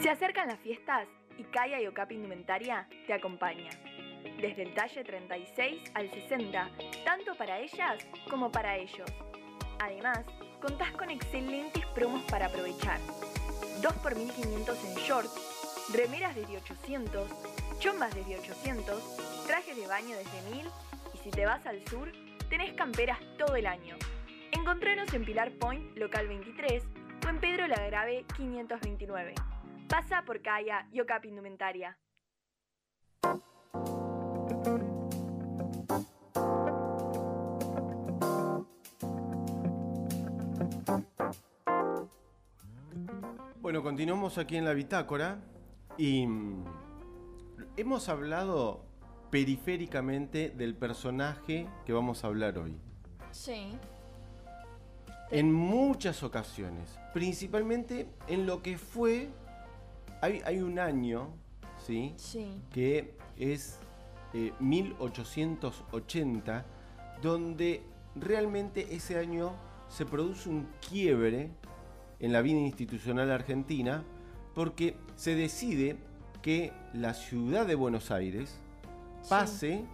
Se acercan las fiestas y Kaya y Okapi Indumentaria te acompaña. Desde el talle 36 al 60, tanto para ellas como para ellos. Además, contás con excelentes promos para aprovechar. 2 por 1500 en shorts, remeras desde 800, chombas desde 800, trajes de baño desde 1000 y si te vas al sur, tenés camperas todo el año. Encontranos en Pilar Point, local 23 o en Pedro la Grave 529. Pasa por Kaya y Okapi Indumentaria. Bueno, continuamos aquí en la bitácora y mm, hemos hablado periféricamente del personaje que vamos a hablar hoy. Sí. En muchas ocasiones, principalmente en lo que fue, hay, hay un año, ¿sí? Sí. que es eh, 1880, donde realmente ese año se produce un quiebre en la vida institucional argentina, porque se decide que la ciudad de Buenos Aires pase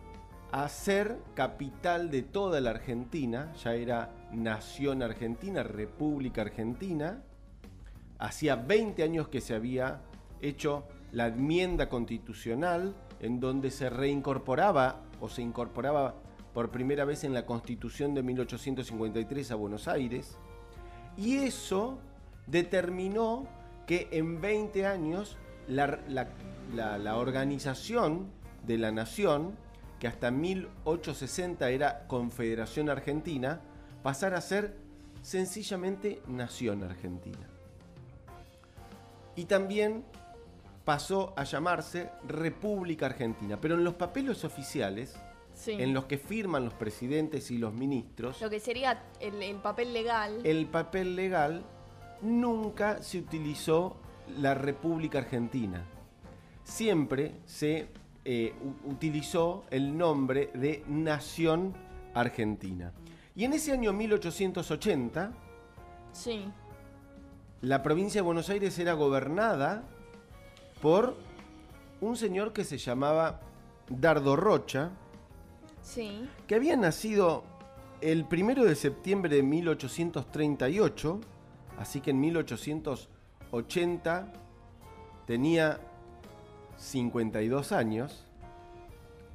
a ser capital de toda la Argentina, ya era nación argentina, república argentina, hacía 20 años que se había hecho la enmienda constitucional en donde se reincorporaba o se incorporaba por primera vez en la constitución de 1853 a Buenos Aires. Y eso determinó que en 20 años la, organización de la nación, que hasta 1860 era Confederación Argentina, pasara a ser sencillamente Nación Argentina. Y también pasó a llamarse República Argentina, pero en los papeles oficiales, Sí. en los que firman los presidentes y los ministros, Lo que sería el, el papel legal. el papel legal nunca se utilizó la República Argentina. Siempre se eh, utilizó el nombre de Nación Argentina. Y en ese año 1880, Sí. la provincia de Buenos Aires era gobernada por un señor que se llamaba Dardo Rocha, Sí. que había nacido el primero de septiembre de 1838, así que en 1880 tenía 52 años.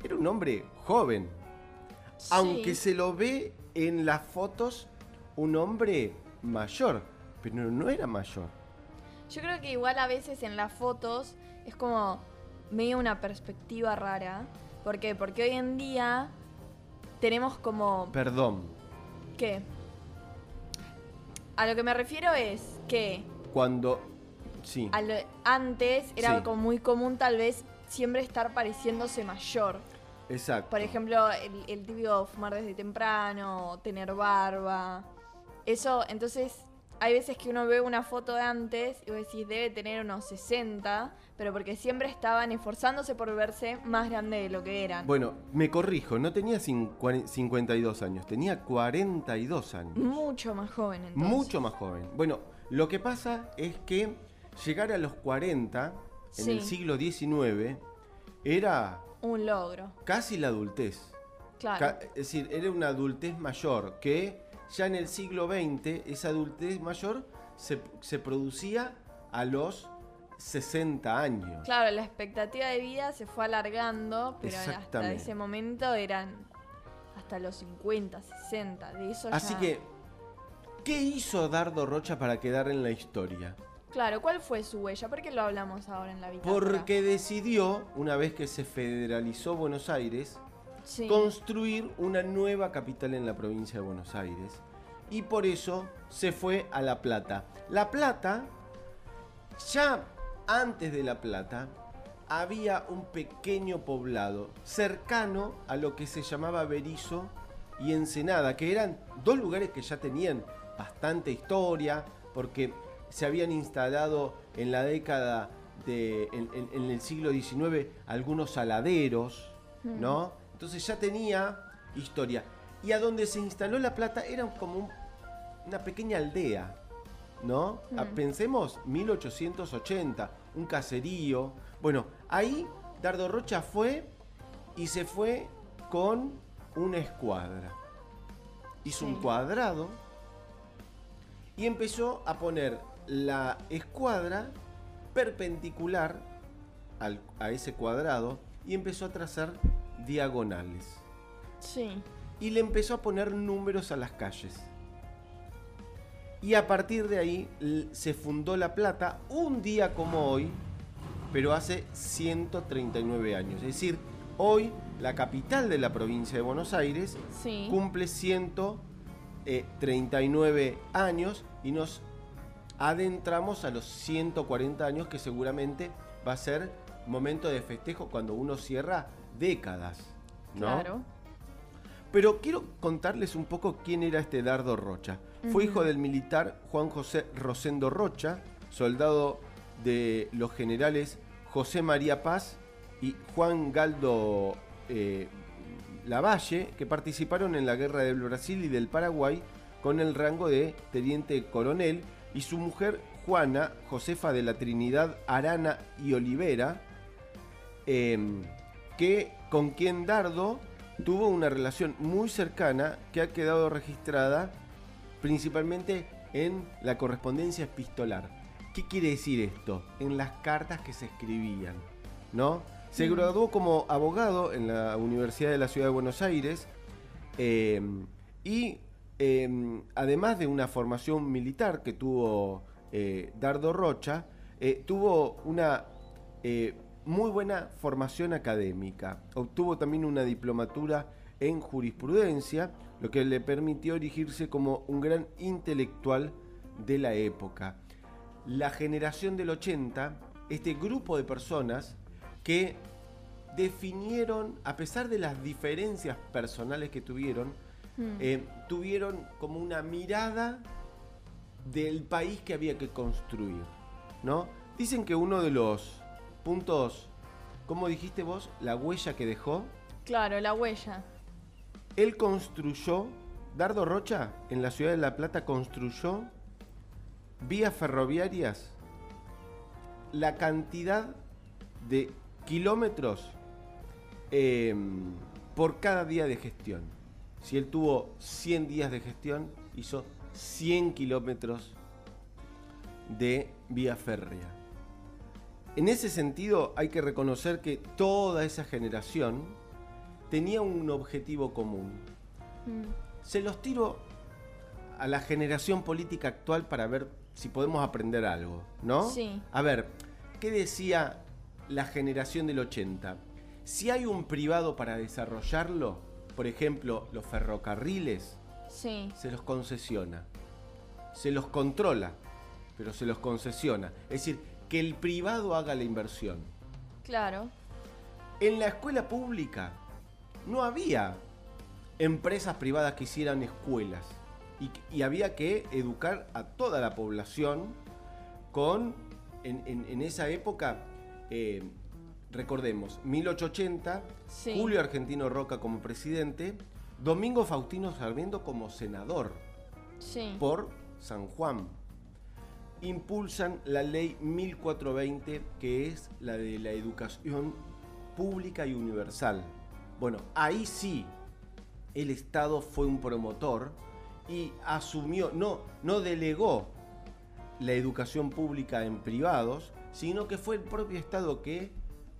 Era un hombre joven, aunque se lo ve en las fotos un hombre mayor, pero no era mayor. Yo creo que igual a veces en las fotos es como medio una perspectiva rara. ¿Por qué? Porque hoy en día tenemos como... Perdón, ¿Qué? A lo que me refiero es que cuando... Sí, lo- antes era Sí. como muy común tal vez siempre estar pareciéndose mayor. exacto. Por ejemplo, el, el típico fumar desde temprano, tener barba. Eso, entonces, hay veces que uno ve una foto de antes y vos decís, debe tener unos 60, pero porque siempre estaban esforzándose por verse más grande de lo que eran. Bueno, me corrijo, no tenía cincu- 52 años, tenía 42 años. Mucho más joven entonces. Mucho más joven. Bueno, lo que pasa es que llegar a los 40 en Sí. el siglo XIX era Un logro. casi la adultez. Claro. Ca- es decir, era una adultez mayor que ya en el siglo XX esa adultez mayor se, se producía a los 60 años. Claro, la expectativa de vida se fue alargando, pero hasta ese momento eran hasta los 50, 60. De eso Así ya- que, ¿qué hizo Dardo Rocha para quedar en la historia? Claro, ¿cuál fue su huella? ¿Por qué lo hablamos ahora en la vida? Porque decidió, una vez que se federalizó Buenos Aires, Sí. construir una nueva capital en la provincia de Buenos Aires. Y por eso se fue a La Plata. La Plata, ya antes de La Plata, había un pequeño poblado cercano a lo que se llamaba Berizo y Ensenada, que eran dos lugares que ya tenían bastante historia, porque se habían instalado en la década de, en, en- en el siglo XIX algunos saladeros, ¿no? Entonces ya tenía historia. Y a donde se instaló La Plata era como un- una pequeña aldea, ¿no? Ah, Pensemos 1880, un caserío. Bueno, ahí Dardo Rocha fue y se fue con una escuadra. Hizo un cuadrado y empezó a poner la escuadra perpendicular al- a ese cuadrado y empezó a trazar diagonales. Sí. Y le empezó a poner números a las calles. Y a partir de ahí se fundó La Plata un día como hoy, pero hace 139 años. Es decir, hoy la capital de la provincia de Buenos Aires Sí. cumple 139 años y nos adentramos a los 140 años que seguramente va a ser momento de festejo cuando uno cierra décadas. ¿no? Claro. Pero quiero contarles un poco quién era este Dardo Rocha. Fue hijo del militar Juan José Rosendo Rocha, soldado de los generales José María Paz y Juan Galdo eh, Lavalle, que participaron en la guerra del Brasil y del Paraguay con el rango de teniente coronel, y su mujer Juana Josefa de la Trinidad Arana y Olivera, em, que con quien Dardo tuvo una relación muy cercana que ha quedado registrada principalmente en la correspondencia epistolar. ¿Qué quiere decir esto? En las cartas que se escribían, ¿no? Se graduó como abogado en la Universidad de la Ciudad de Buenos Aires eh, y eh, además de una formación militar que tuvo eh, Dardo Rocha, eh, tuvo una eh, muy buena formación académica. Obtuvo también una diplomatura en jurisprudencia, lo que le permitió erigirse como un gran intelectual de la época. La generación del 80, este grupo de personas que definieron, a pesar de las diferencias personales que tuvieron, Mm. eh, tuvieron como una mirada del país que había que construir, ¿no? Dicen que uno de los puntos, ¿cómo dijiste vos? La huella que dejó. Claro, la huella. Él construyó, Dardo Rocha, en la ciudad de La Plata, construyó vías ferroviarias, la cantidad de kilómetros eh, por cada día de gestión. Si él tuvo 100 días de gestión, hizo 100 kilómetros de vía férrea. En ese sentido, hay que reconocer que toda esa generación tenía un objetivo común. Mm. Se los tiro a la generación política actual para ver si podemos aprender algo, ¿no? Sí. A ver, ¿qué decía la generación del 80? Si hay un privado para desarrollarlo, por ejemplo, los ferrocarriles, Sí. se los concesiona. Se los controla, pero se los concesiona. Es decir, que el privado haga la inversión. Claro. En la escuela pública no había empresas privadas que hicieran escuelas y, y había que educar a toda la población con, en, en- en esa época, eh, recordemos, 1880, Sí. Julio Argentino Roca como presidente, Domingo Faustino Sarmiento como senador Sí. por San Juan. Impulsan la ley 1420, que es la de la educación pública y universal. Bueno, ahí sí el Estado fue un promotor y asumió, no, no delegó la educación pública en privados, sino que fue el propio Estado que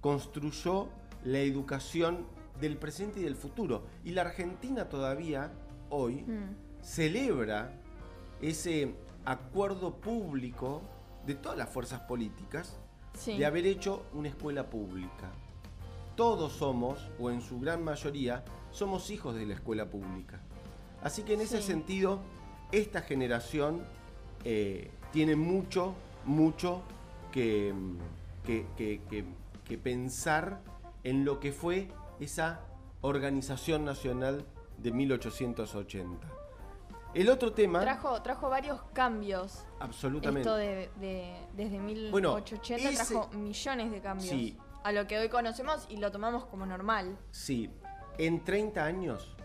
construyó la educación del presente y del futuro. Y la Argentina todavía, hoy, Mm. celebra ese acuerdo público de todas las fuerzas políticas Sí. de haber hecho una escuela pública. Todos somos, o en su gran mayoría, somos hijos de la escuela pública. Así que en ese sentido, esta generación eh, tiene mucho, mucho que, mm, que- que- que- que pensar en lo que fue esa organización nacional de 1880. El otro tema, Trajo, trajo varios cambios. absolutamente. Esto de, de- desde Bueno, 1880 ese- trajo millones de cambios. Sí. A lo que hoy conocemos y lo tomamos como normal. Sí, en 30 años,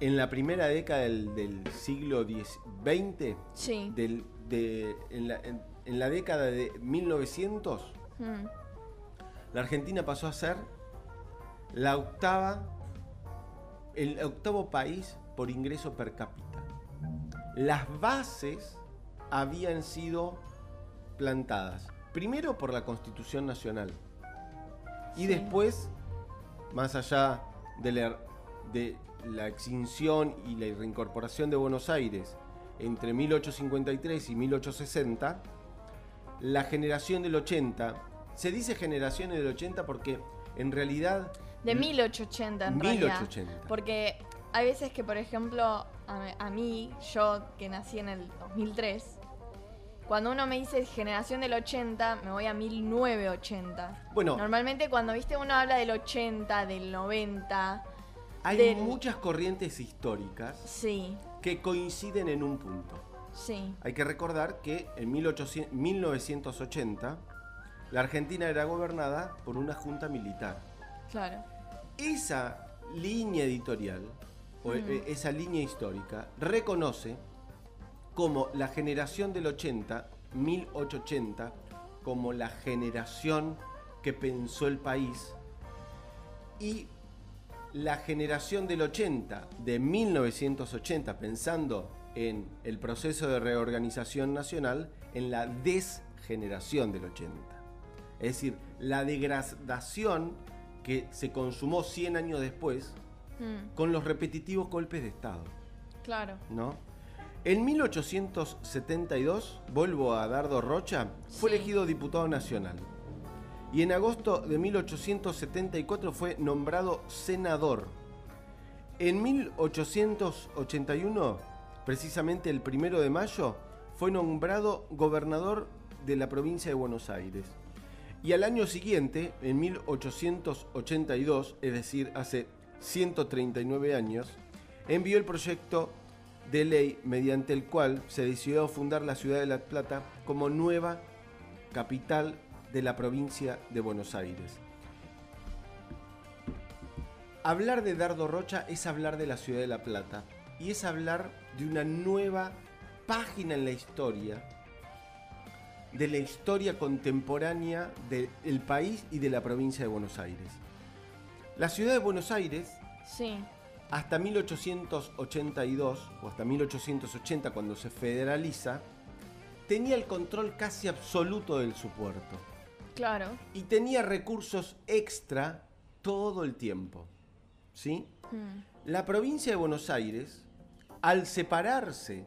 en la primera década del, del siglo XX, Sí. del- de- en, la, en- en la década de 1900, Mm, La Argentina pasó a ser la octava, el octavo país por ingreso per cápita. Las bases habían sido plantadas, primero por la Constitución Nacional y Sí. después, más allá de la, de la extinción y la reincorporación de Buenos Aires entre 1853 y 1860, la generación del 80, se dice generación del 80 porque en realidad De 1880 en realidad. 1880. Porque hay veces que, por ejemplo, a, mí, yo que nací en el 2003, cuando uno me dice generación del 80, me voy a 1980. Bueno. Normalmente cuando, viste, uno habla del 80, del 90, hay del- muchas corrientes históricas sí, que coinciden en un punto. sí, Hay que recordar que en 1800 1980 la Argentina era gobernada por una junta militar. claro. Esa línea editorial, o Mm. eh, esa línea histórica, reconoce como la generación del 80, 1880, como la generación que pensó el país y la generación del 80, de 1980, pensando en el proceso de reorganización nacional, en la desgeneración del 80. Es decir, la degradación que se consumó 100 años después Mm, con los repetitivos golpes de Estado. claro. ¿no? En 1872, vuelvo a Dardo Rocha, fue Sí. elegido diputado nacional. Y en agosto de 1874 fue nombrado senador. En 1881, precisamente el primero de mayo, fue nombrado gobernador de la provincia de Buenos Aires. Y al año siguiente, en 1882, es decir, hace 139 años, envió el proyecto de ley mediante el cual se decidió fundar la ciudad de La Plata como nueva capital de la provincia de Buenos Aires. Hablar de Dardo Rocha es hablar de la ciudad de La Plata y es hablar de una nueva página en la historia, de la historia contemporánea del país y de la provincia de Buenos Aires. La ciudad de Buenos Aires Sí, hasta 1882 o hasta 1880 cuando se federaliza, tenía el control casi absoluto del su puerto claro. y tenía recursos extra todo el tiempo. ¿Sí? Mm, La provincia de Buenos Aires, al separarse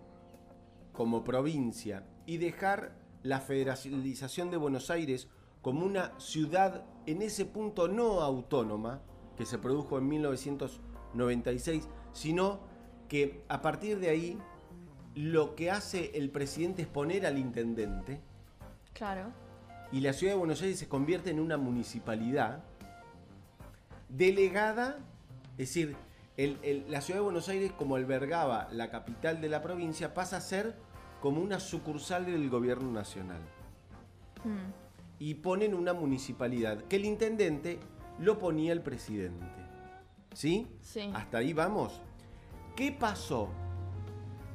como provincia y dejar la federalización de Buenos Aires como una ciudad en ese punto no autónoma, que se produjo en 1996, sino que a partir de ahí lo que hace el presidente es poner al intendente claro. y la ciudad de Buenos Aires se convierte en una municipalidad delegada, es decir, el- el- la ciudad de Buenos Aires como albergaba la capital de la provincia pasa a ser como una sucursal del gobierno nacional Mm, y ponen una municipalidad que el intendente lo ponía el presidente. ¿Sí? Sí. Hasta ahí vamos. ¿Qué pasó?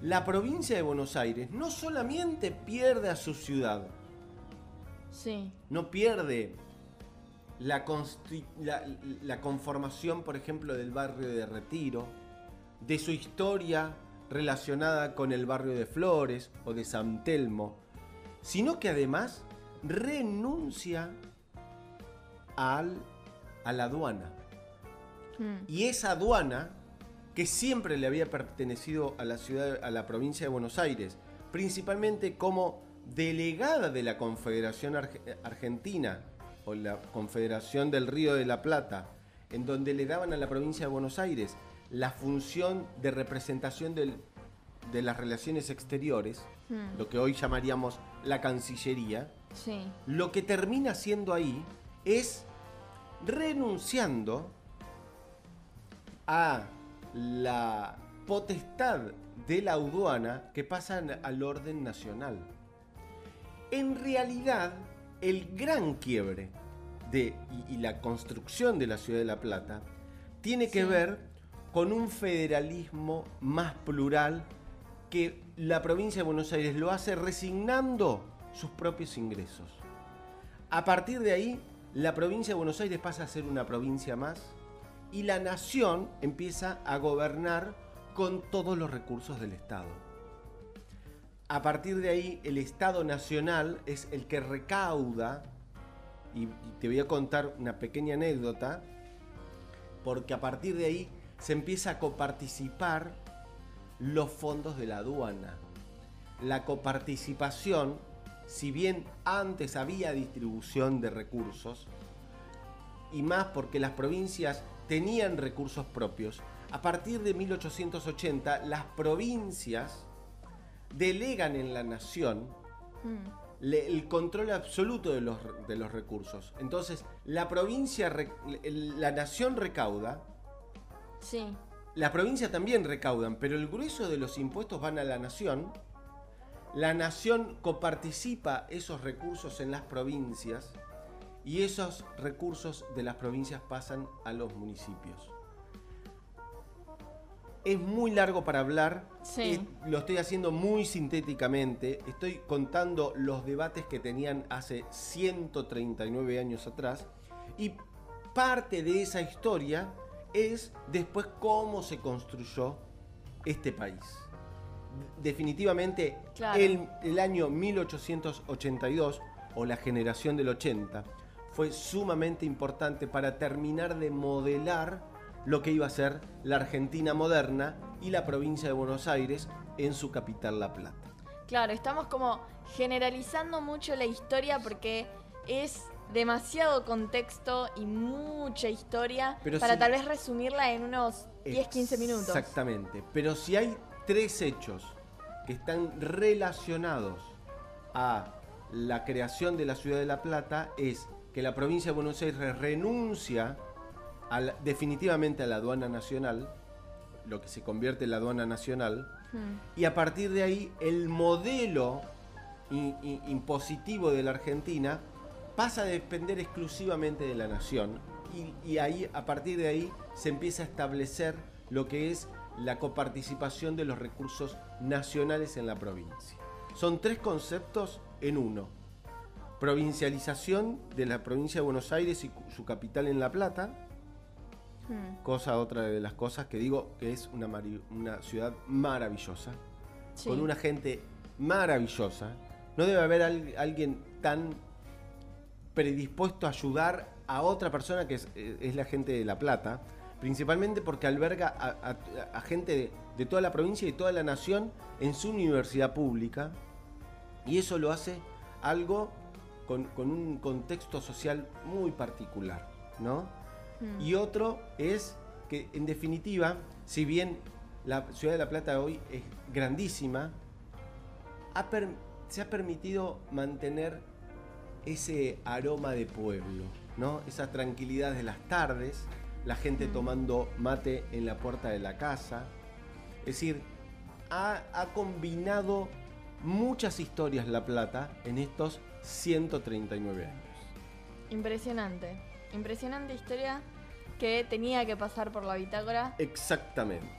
La provincia de Buenos Aires no solamente pierde a su ciudad, sí, no pierde la, la conformación, por ejemplo, del barrio de Retiro, de su historia relacionada con el barrio de Flores o de San Telmo, sino que además renuncia al, a la aduana. mm, Y esa aduana, que siempre le había pertenecido a la ciudad, a la provincia de Buenos Aires, principalmente como delegada de la Confederación Arge- Argentina o la Confederación del Río de la Plata, en donde le daban a la provincia de Buenos Aires la función de representación del- de las relaciones exteriores, mm, lo que hoy llamaríamos la Cancillería, sí, lo que termina haciendo ahí es renunciando a la potestad de la aduana que pasa al orden nacional. En realidad, el gran quiebre de, y, y la construcción de la ciudad de La Plata tiene que Sí. ver con un federalismo más plural que la provincia de Buenos Aires lo hace resignando sus propios ingresos. A partir de ahí, la provincia de Buenos Aires pasa a ser una provincia más y la nación empieza a gobernar con todos los recursos del Estado. A partir de ahí, el Estado Nacional es el que recauda, y te voy a contar una pequeña anécdota, porque a partir de ahí se empieza a coparticipar los fondos de la aduana. La coparticipación, si bien antes había distribución de recursos, y más porque las provincias tenían recursos propios, a partir de 1880 las provincias delegan en la nación Mm. le- el control absoluto de los, de los recursos. Entonces, la provincia, la nación recauda, Sí. la provincia también recaudan, pero el grueso de los impuestos van a la nación. La nación coparticipa esos recursos en las provincias y esos recursos de las provincias pasan a los municipios. Es muy largo para hablar, Sí. lo estoy haciendo muy sintéticamente, estoy contando los debates que tenían hace 139 años atrás y parte de esa historia es después cómo se construyó este país. Definitivamente Claro. el, el año 1882 o la generación del 80 fue sumamente importante para terminar de modelar lo que iba a ser la Argentina moderna y la provincia de Buenos Aires en su capital La Plata. Claro, estamos como generalizando mucho la historia porque es demasiado contexto y mucha historia Pero para si- tal vez resumirla en unos 10, 15 minutos. Exactamente. Pero si hay tres hechos que están relacionados a la creación de la ciudad de La Plata, es que la provincia de Buenos Aires renuncia a la- definitivamente a la aduana nacional, lo que se convierte en la aduana nacional, Hmm. y a partir de ahí el modelo impositivo de la Argentina pasa a depender exclusivamente de la nación y, y ahí a partir de ahí se empieza a establecer lo que es la coparticipación de los recursos nacionales en la provincia. Son tres conceptos en uno. Provincialización de la provincia de Buenos Aires y su capital en La Plata, Hmm. cosa otra de las cosas que digo que es una, una ciudad maravillosa Sí. con una gente maravillosa. No debe haber al- alguien tan predispuesto a ayudar a otra persona que es, eh, es la gente de La Plata, principalmente porque alberga a, a- a gente de, de toda la provincia y toda la nación en su universidad pública, y eso lo hace algo con, con un contexto social muy particular, ¿no? Hmm. Y otro es que, en definitiva, si bien la ciudad de La Plata hoy es grandísima, ha per- se ha permitido mantener ese aroma de pueblo, ¿no? Esa tranquilidad de las tardes, la gente Mm. tomando mate en la puerta de la casa. Es decir, ha, ha combinado muchas historias La Plata en estos 139 años. Impresionante. Impresionante historia que tenía que pasar por la bitácora. Exactamente.